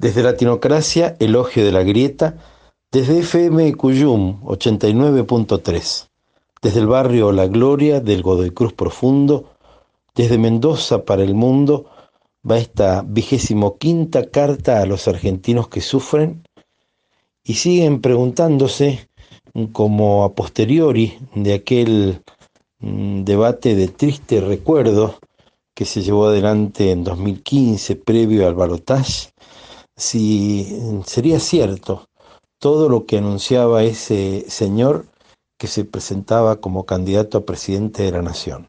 Desde Latinocracia, Elogio de la Grieta, desde FM Cuyum 89.3, desde el barrio La Gloria del Godoy Cruz Profundo, desde Mendoza para el mundo, va esta vigésimo quinta carta a los argentinos que sufren y siguen preguntándose como a posteriori de aquel mm, debate de triste recuerdo que se llevó adelante en 2015 previo al balotaje, si sería cierto todo lo que anunciaba ese señor que se presentaba como candidato a presidente de la nación.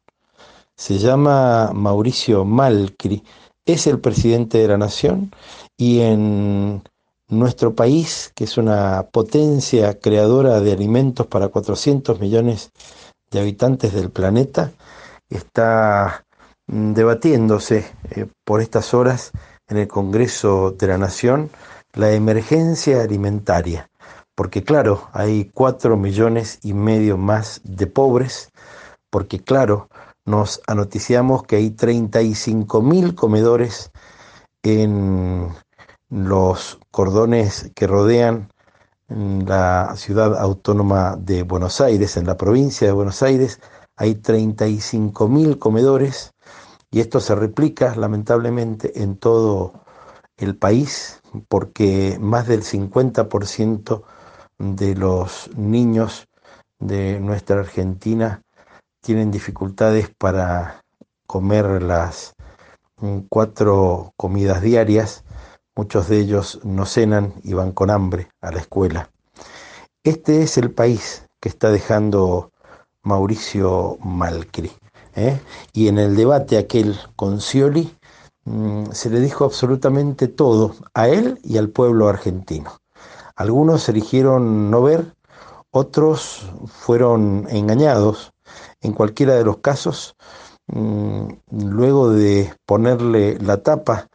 Se llama Mauricio Malcri, es el presidente de la nación y en nuestro país, que es una potencia creadora de alimentos para 400 millones de habitantes del planeta, está mm, debatiéndose eh, por estas horas en el Congreso de la Nación la emergencia alimentaria, porque claro, hay cuatro millones y medio más de pobres, porque claro, nos anoticiamos que hay 35 mil comedores en los cordones que rodean la ciudad autónoma de Buenos Aires, en la provincia de Buenos Aires, hay 35 mil comedores y esto se replica lamentablemente en todo el país porque más del 50% de los niños de nuestra Argentina tienen dificultades para comer las mm, cuatro comidas diarias Muchos de ellos no cenan y van con hambre a la escuela. Este es el país que está dejando Mauricio Malcri. ¿Eh? Y en el debate aquel con Scioli mm, se le dijo absolutamente todo a él y al pueblo argentino. Algunos eligieron no ver, otros fueron engañados. En cualquiera de los casos, mm, luego de ponerle la tapa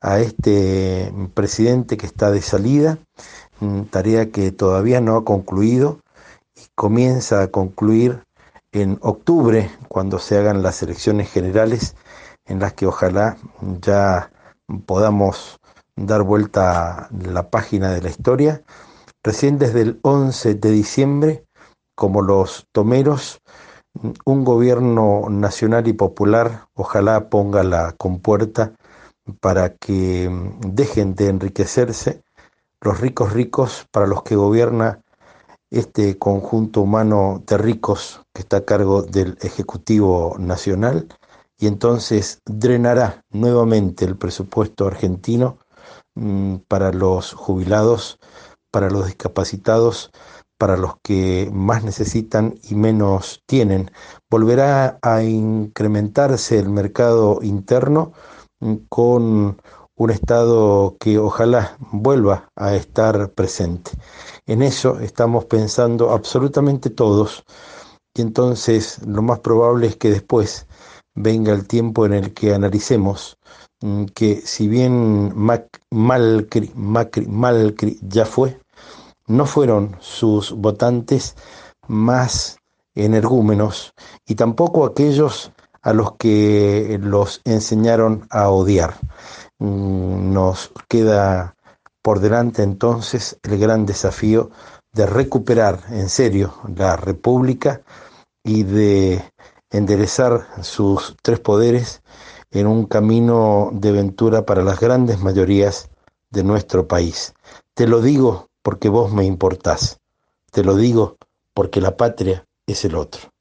a este presidente que está de salida, tarea que todavía no ha concluido y comienza a concluir en octubre cuando se hagan las elecciones generales en las que ojalá ya podamos dar vuelta a la página de la historia. Recién desde el 11 de diciembre, como los tomeros, un gobierno nacional y popular ojalá ponga la compuerta para que dejen de enriquecerse los ricos ricos para los que gobierna este conjunto humano de ricos que está a cargo del Ejecutivo Nacional y entonces drenará nuevamente el presupuesto argentino mm, para los jubilados, para los discapacitados, para los que más necesitan y menos tienen. Volverá a incrementarse el mercado interno con un Estado que ojalá vuelva a estar presente. En eso estamos pensando absolutamente todos y entonces lo más probable es que después venga el tiempo en el que analicemos mm, que si bien Malcri, Macri, ya fue, no fueron sus votantes más energúmenos y tampoco aquellos a los que los enseñaron a odiar. Mm, nos queda por delante entonces el gran desafío de recuperar en serio la República y de enderezar sus tres poderes en un camino de ventura para las grandes mayorías de nuestro país. Te lo digo porque vos me importás. Te lo digo porque la patria es el otro.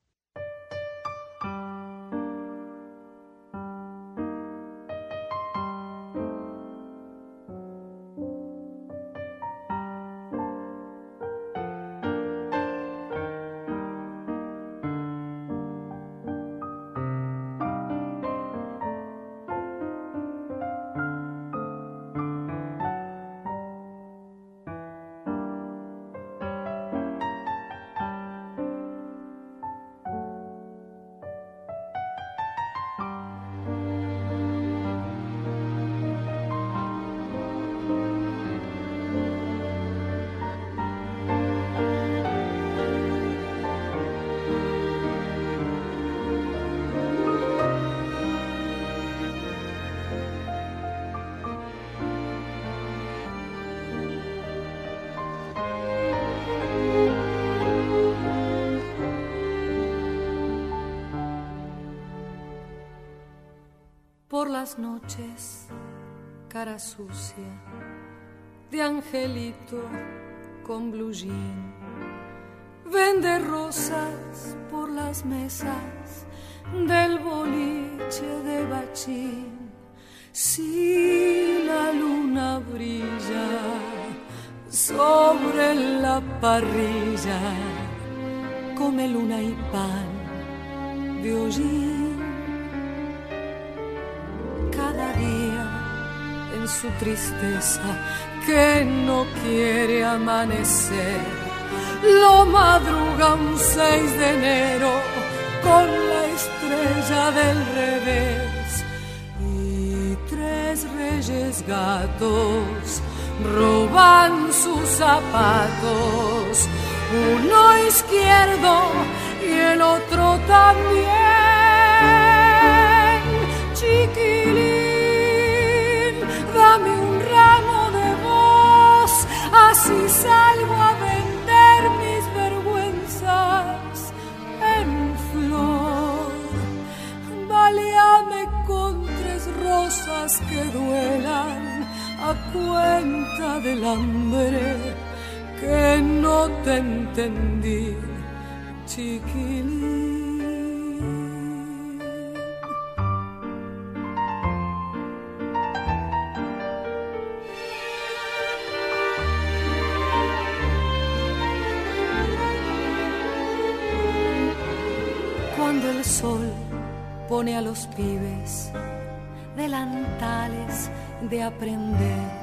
Las noches, cara sucia, de angelito con blue jean. Vende rosas por las mesas del boliche de bachín. Si la luna brilla sobre la parrilla, come luna y pan de hollín. Su tristeza que no quiere amanecer, lo madruga un 6 de enero con la estrella del revés. Y tres reyes gatos roban sus zapatos, uno izquierdo y el otro también. Chiquilín, del hambre que no te entendí, chiquilín. Cuando el sol pone a los pibes delantales de aprender.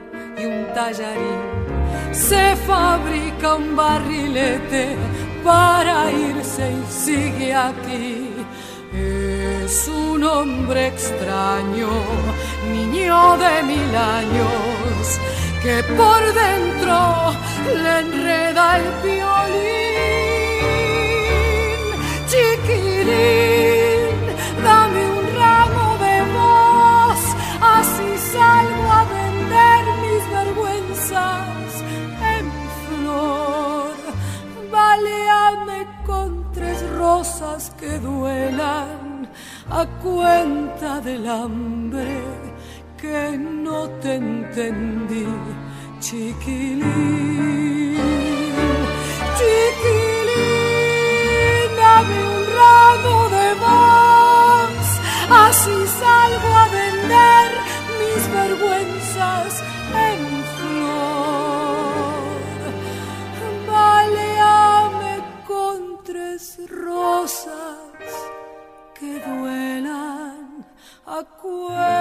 y un tallarín. Se fabrica un barrilete para irse y sigue aquí. Es un hombre extraño, niño de mil años, que por dentro le enreda el violín. Chiquilín, rosas que duelan a cuenta del hambre que no te entendí, chiquilín. Rosas